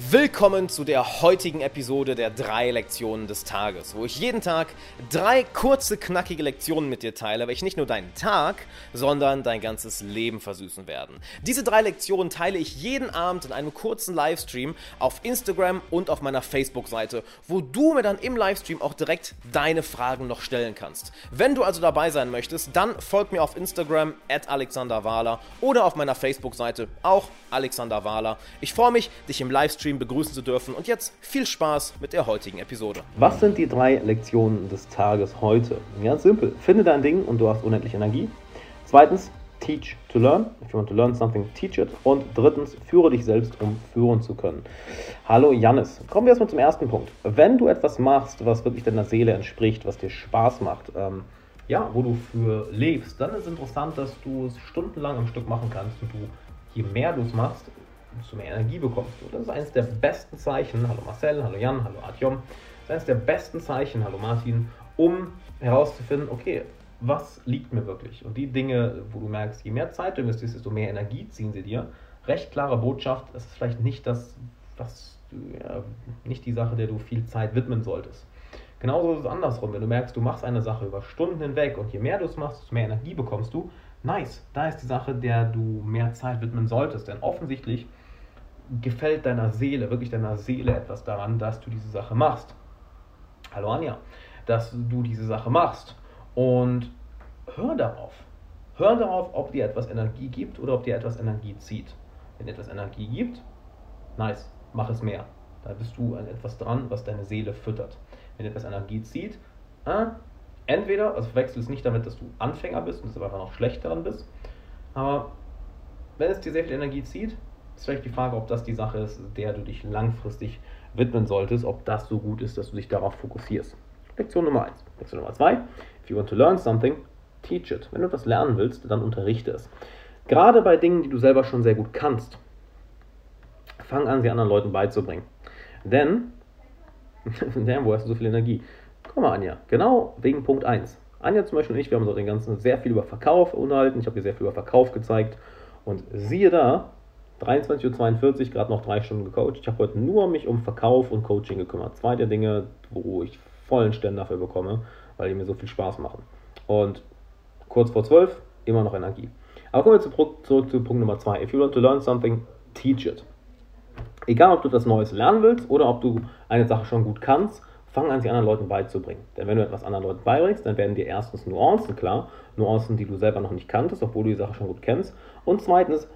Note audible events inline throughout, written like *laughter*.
Willkommen zu der heutigen Episode der drei Lektionen des Tages, wo ich jeden Tag drei kurze, knackige Lektionen mit dir teile, welche nicht nur deinen Tag, sondern dein ganzes Leben versüßen werden. Diese drei Lektionen teile ich jeden Abend in einem kurzen Livestream auf Instagram und auf meiner Facebook-Seite, wo du mir dann im Livestream auch direkt deine Fragen noch stellen kannst. Wenn du also dabei sein möchtest, dann folg mir auf Instagram at Alexander Wahler oder auf meiner Facebook-Seite auch Alexander Wahler. Ich freue mich, dich im Livestream Livestream begrüßen zu dürfen. Und jetzt viel Spaß mit der heutigen Episode. Was sind die drei Lektionen des Tages heute? Ganz simpel. Finde dein Ding und du hast unendlich Energie. Zweitens, teach to learn. If you want to learn something, teach it. Und drittens, führe dich selbst, um führen zu können. Hallo Jannis. Kommen wir erstmal zum ersten Punkt. Wenn du etwas machst, was wirklich deiner Seele entspricht, was dir Spaß macht, ähm, ja, wo du für lebst, dann ist es interessant, dass du es stundenlang am Stück machen kannst und du, je mehr du es machst, desto mehr Energie bekommst du. Das ist eines der besten Zeichen, hallo Marcel, hallo Jan, hallo Artyom, das ist eines der besten Zeichen, hallo Martin, um herauszufinden, okay, was liegt mir wirklich? Und die Dinge, wo du merkst, je mehr Zeit du investierst, desto mehr Energie ziehen sie dir. Recht klare Botschaft, es ist vielleicht nicht das, was du, ja, nicht die Sache, der du viel Zeit widmen solltest. Genauso ist es andersrum. Wenn du merkst, du machst eine Sache über Stunden hinweg und je mehr du es machst, desto mehr Energie bekommst du. Nice, da ist die Sache, der du mehr Zeit widmen solltest. Denn offensichtlich gefällt deiner Seele, wirklich deiner Seele etwas daran, dass du diese Sache machst. Hallo Anja, dass du diese Sache machst. Und hör darauf. Hör darauf, ob dir etwas Energie gibt oder ob dir etwas Energie zieht. Wenn etwas Energie gibt, nice, mach es mehr. Da bist du an etwas dran, was deine Seele füttert. Wenn etwas Energie zieht, äh, entweder, also verwechsel es nicht damit, dass du Anfänger bist und deshalb einfach noch schlecht daran bist, aber wenn es dir sehr viel Energie zieht, ist vielleicht die Frage, ob das die Sache ist, der du dich langfristig widmen solltest, ob das so gut ist, dass du dich darauf fokussierst. Lektion Nummer 1. Lektion Nummer 2. If you want to learn something, teach it. Wenn du etwas lernen willst, dann unterrichte es. Gerade bei Dingen, die du selber schon sehr gut kannst, fang an, sie anderen Leuten beizubringen. Denn, *laughs* damn, wo hast du so viel Energie? Komm mal, Anja, genau wegen Punkt 1. Anja zum Beispiel und ich, wir haben auch den ganzen sehr viel über Verkauf unterhalten. Ich habe dir sehr viel über Verkauf gezeigt. Und siehe da, 23.42 Uhr, gerade noch drei Stunden gecoacht. Ich habe heute nur mich um Verkauf und Coaching gekümmert. Zwei der Dinge, wo ich vollen Stern dafür bekomme, weil die mir so viel Spaß machen. Und kurz vor 12, immer noch Energie. Aber kommen wir zurück, zu Punkt Nummer 2. If you want to learn something, teach it. Egal, ob du etwas Neues lernen willst oder ob du eine Sache schon gut kannst, fang an, sie anderen Leuten beizubringen. Denn wenn du etwas anderen Leuten beibringst, dann werden dir erstens Nuancen klar, Nuancen, die du selber noch nicht kanntest, obwohl du die Sache schon gut kennst. Und zweitens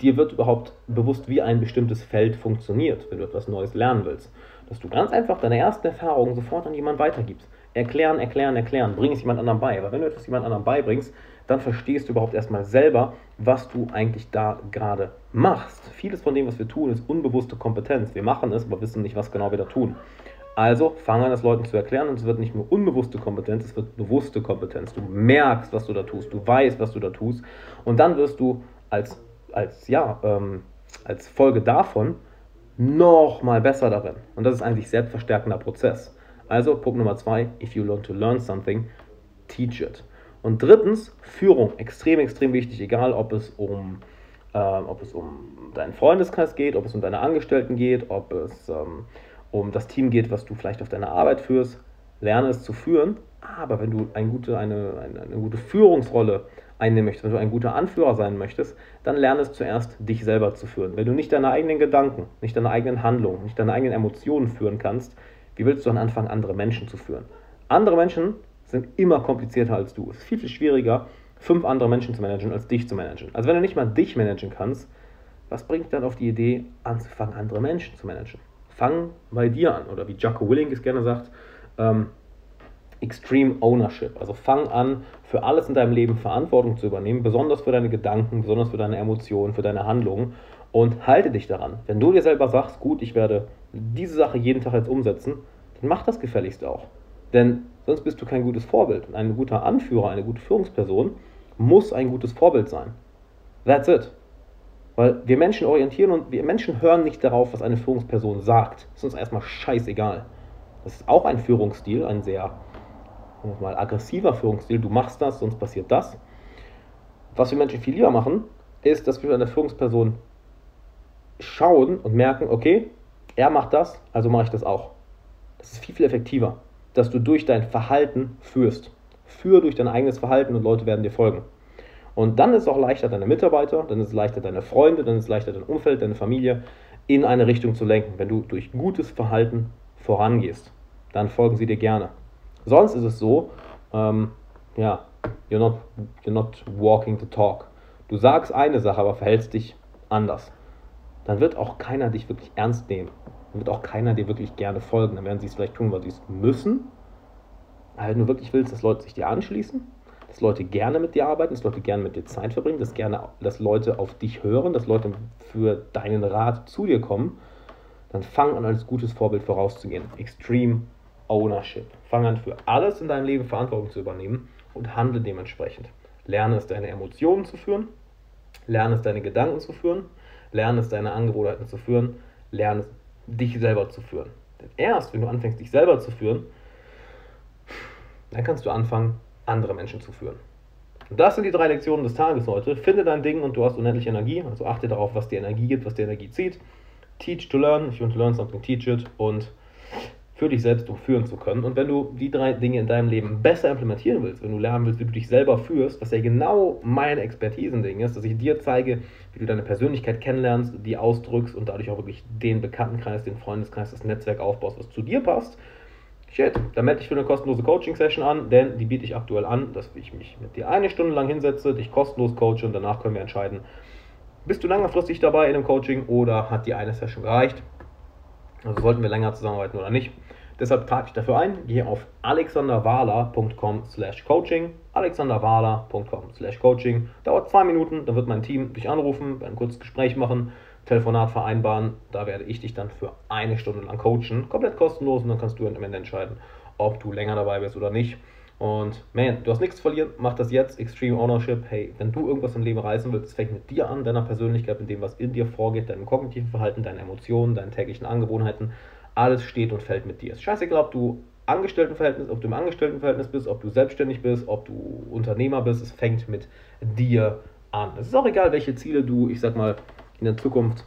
dir wird überhaupt bewusst, wie ein bestimmtes Feld funktioniert, wenn du etwas Neues lernen willst. Dass du ganz einfach deine ersten Erfahrungen sofort an jemanden weitergibst. Erklären, erklären, erklären. Bring es jemand anderem bei. Aber wenn du etwas jemand anderem beibringst, dann verstehst du überhaupt erstmal selber, was du eigentlich da gerade machst. Vieles von dem, was wir tun, ist unbewusste Kompetenz. Wir machen es, aber wissen nicht, was genau wir da tun. Also fang an, es Leuten zu erklären und es wird nicht nur unbewusste Kompetenz, es wird bewusste Kompetenz. Du merkst, was du da tust, du weißt, was du da tust und dann wirst du als als, ja, ähm, als Folge davon noch mal besser darin. Und das ist eigentlich selbstverstärkender Prozess. Also Punkt Nummer zwei, if you learn to learn something, teach it. Und drittens, Führung, extrem, extrem wichtig, egal ob es um, äh, ob es um deinen Freundeskreis geht, ob es um deine Angestellten geht, ob es ähm, um das Team geht, was du vielleicht auf deiner Arbeit führst, lerne es zu führen. Aber wenn du eine gute, eine, eine, eine gute Führungsrolle einnehmen möchtest, wenn du ein guter Anführer sein möchtest, dann lerne es zuerst, dich selber zu führen. Wenn du nicht deine eigenen Gedanken, nicht deine eigenen Handlungen, nicht deine eigenen Emotionen führen kannst, wie willst du dann anfangen, andere Menschen zu führen? Andere Menschen sind immer komplizierter als du. Es ist viel, viel schwieriger, fünf andere Menschen zu managen, als dich zu managen. Also wenn du nicht mal dich managen kannst, was bringt dann auf die Idee, anzufangen, andere Menschen zu managen? Fang bei dir an. Oder wie Jocko Willing es gerne sagt, ähm, Extreme Ownership. Also fang an, für alles in deinem Leben Verantwortung zu übernehmen, besonders für deine Gedanken, besonders für deine Emotionen, für deine Handlungen und halte dich daran. Wenn du dir selber sagst, gut, ich werde diese Sache jeden Tag jetzt umsetzen, dann mach das gefälligst auch. Denn sonst bist du kein gutes Vorbild. Ein guter Anführer, eine gute Führungsperson muss ein gutes Vorbild sein. That's it. Weil wir Menschen orientieren und wir Menschen hören nicht darauf, was eine Führungsperson sagt. Das ist uns erstmal scheißegal. Das ist auch ein Führungsstil, ein sehr mal aggressiver Führungsstil, du machst das, sonst passiert das. Was wir Menschen viel lieber machen, ist, dass wir an der Führungsperson schauen und merken, okay, er macht das, also mache ich das auch. Das ist viel, viel effektiver, dass du durch dein Verhalten führst. Führ durch dein eigenes Verhalten und Leute werden dir folgen. Und dann ist es auch leichter, deine Mitarbeiter, dann ist es leichter, deine Freunde, dann ist es leichter, dein Umfeld, deine Familie in eine Richtung zu lenken. Wenn du durch gutes Verhalten vorangehst, dann folgen sie dir gerne. Sonst ist es so, ähm, ja, you're not, you're not walking the talk. Du sagst eine Sache, aber verhältst dich anders. Dann wird auch keiner dich wirklich ernst nehmen. Dann wird auch keiner dir wirklich gerne folgen. Dann werden sie es vielleicht tun, weil sie es müssen. Aber wenn du wirklich willst, dass Leute sich dir anschließen, dass Leute gerne mit dir arbeiten, dass Leute gerne mit dir Zeit verbringen, dass, gerne, dass Leute auf dich hören, dass Leute für deinen Rat zu dir kommen, dann fang an, als gutes Vorbild vorauszugehen. Extreme Ownership. Fang an, für alles in deinem Leben Verantwortung zu übernehmen und handle dementsprechend. Lerne es, deine Emotionen zu führen, lerne es, deine Gedanken zu führen, lerne es, deine Angewohnheiten zu führen, lerne es, dich selber zu führen. Denn erst, wenn du anfängst, dich selber zu führen, dann kannst du anfangen, andere Menschen zu führen. Und das sind die drei Lektionen des Tages heute. Finde dein Ding und du hast unendlich Energie. Also achte darauf, was dir Energie gibt, was dir Energie zieht. Teach to learn. If you want to learn something, teach it. Und für dich selbst führen zu können. Und wenn du die drei Dinge in deinem Leben besser implementieren willst, wenn du lernen willst, wie du dich selber führst, was ja genau mein Expertisending ist, dass ich dir zeige, wie du deine Persönlichkeit kennenlernst, die ausdrückst und dadurch auch wirklich den Bekanntenkreis, den Freundeskreis, das Netzwerk aufbaust, was zu dir passt. Shit, dann melde dich für eine kostenlose Coaching-Session an, denn die biete ich aktuell an, dass ich mich mit dir eine Stunde lang hinsetze, dich kostenlos coache und danach können wir entscheiden, bist du langfristig dabei in einem Coaching oder hat dir eine Session gereicht? Also sollten wir länger zusammenarbeiten oder nicht? Deshalb trage ich dafür ein, gehe auf alexanderwala.com slash coaching, alexanderwala.com slash coaching, dauert zwei Minuten, dann wird mein Team dich anrufen, ein kurzes Gespräch machen, Telefonat vereinbaren, da werde ich dich dann für eine Stunde lang coachen, komplett kostenlos und dann kannst du am Ende entscheiden, ob du länger dabei bist oder nicht. Und man, du hast nichts zu verlieren, mach das jetzt, Extreme Ownership. Hey, wenn du irgendwas im Leben reißen willst, fängt mit dir an, deiner Persönlichkeit, mit dem, was in dir vorgeht, deinem kognitiven Verhalten, deinen Emotionen, deinen täglichen Angewohnheiten alles steht und fällt mit dir. Es ist scheißegal, ob du Angestelltenverhältnis, ob du im Angestelltenverhältnis bist, ob du selbstständig bist, ob du Unternehmer bist, es fängt mit dir an. Es ist auch egal, welche Ziele du, ich sag mal, in der Zukunft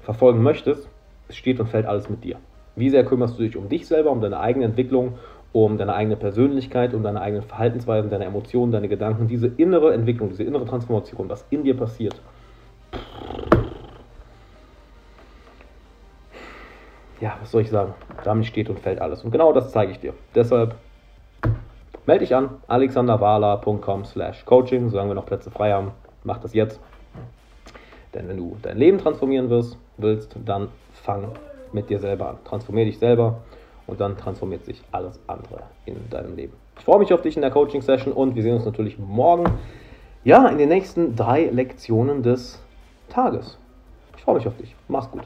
verfolgen möchtest, es steht und fällt alles mit dir. Wie sehr kümmerst du dich um dich selber, um deine eigene Entwicklung, um deine eigene Persönlichkeit, um deine eigenen Verhaltensweisen, deine Emotionen, deine Gedanken, diese innere Entwicklung, diese innere Transformation, was in dir passiert. Ja, was soll ich sagen? Damit steht und fällt alles. Und genau das zeige ich dir. Deshalb melde dich an, alexanderwala.com slash coaching, solange wir noch Plätze frei haben. Mach das jetzt. Denn wenn du dein Leben transformieren wirst, willst, dann fang mit dir selber an. Transformier dich selber und dann transformiert sich alles andere in deinem Leben. Ich freue mich auf dich in der Coaching-Session und wir sehen uns natürlich morgen, ja, in den nächsten drei Lektionen des Tages. Ich freue mich auf dich. Mach's gut.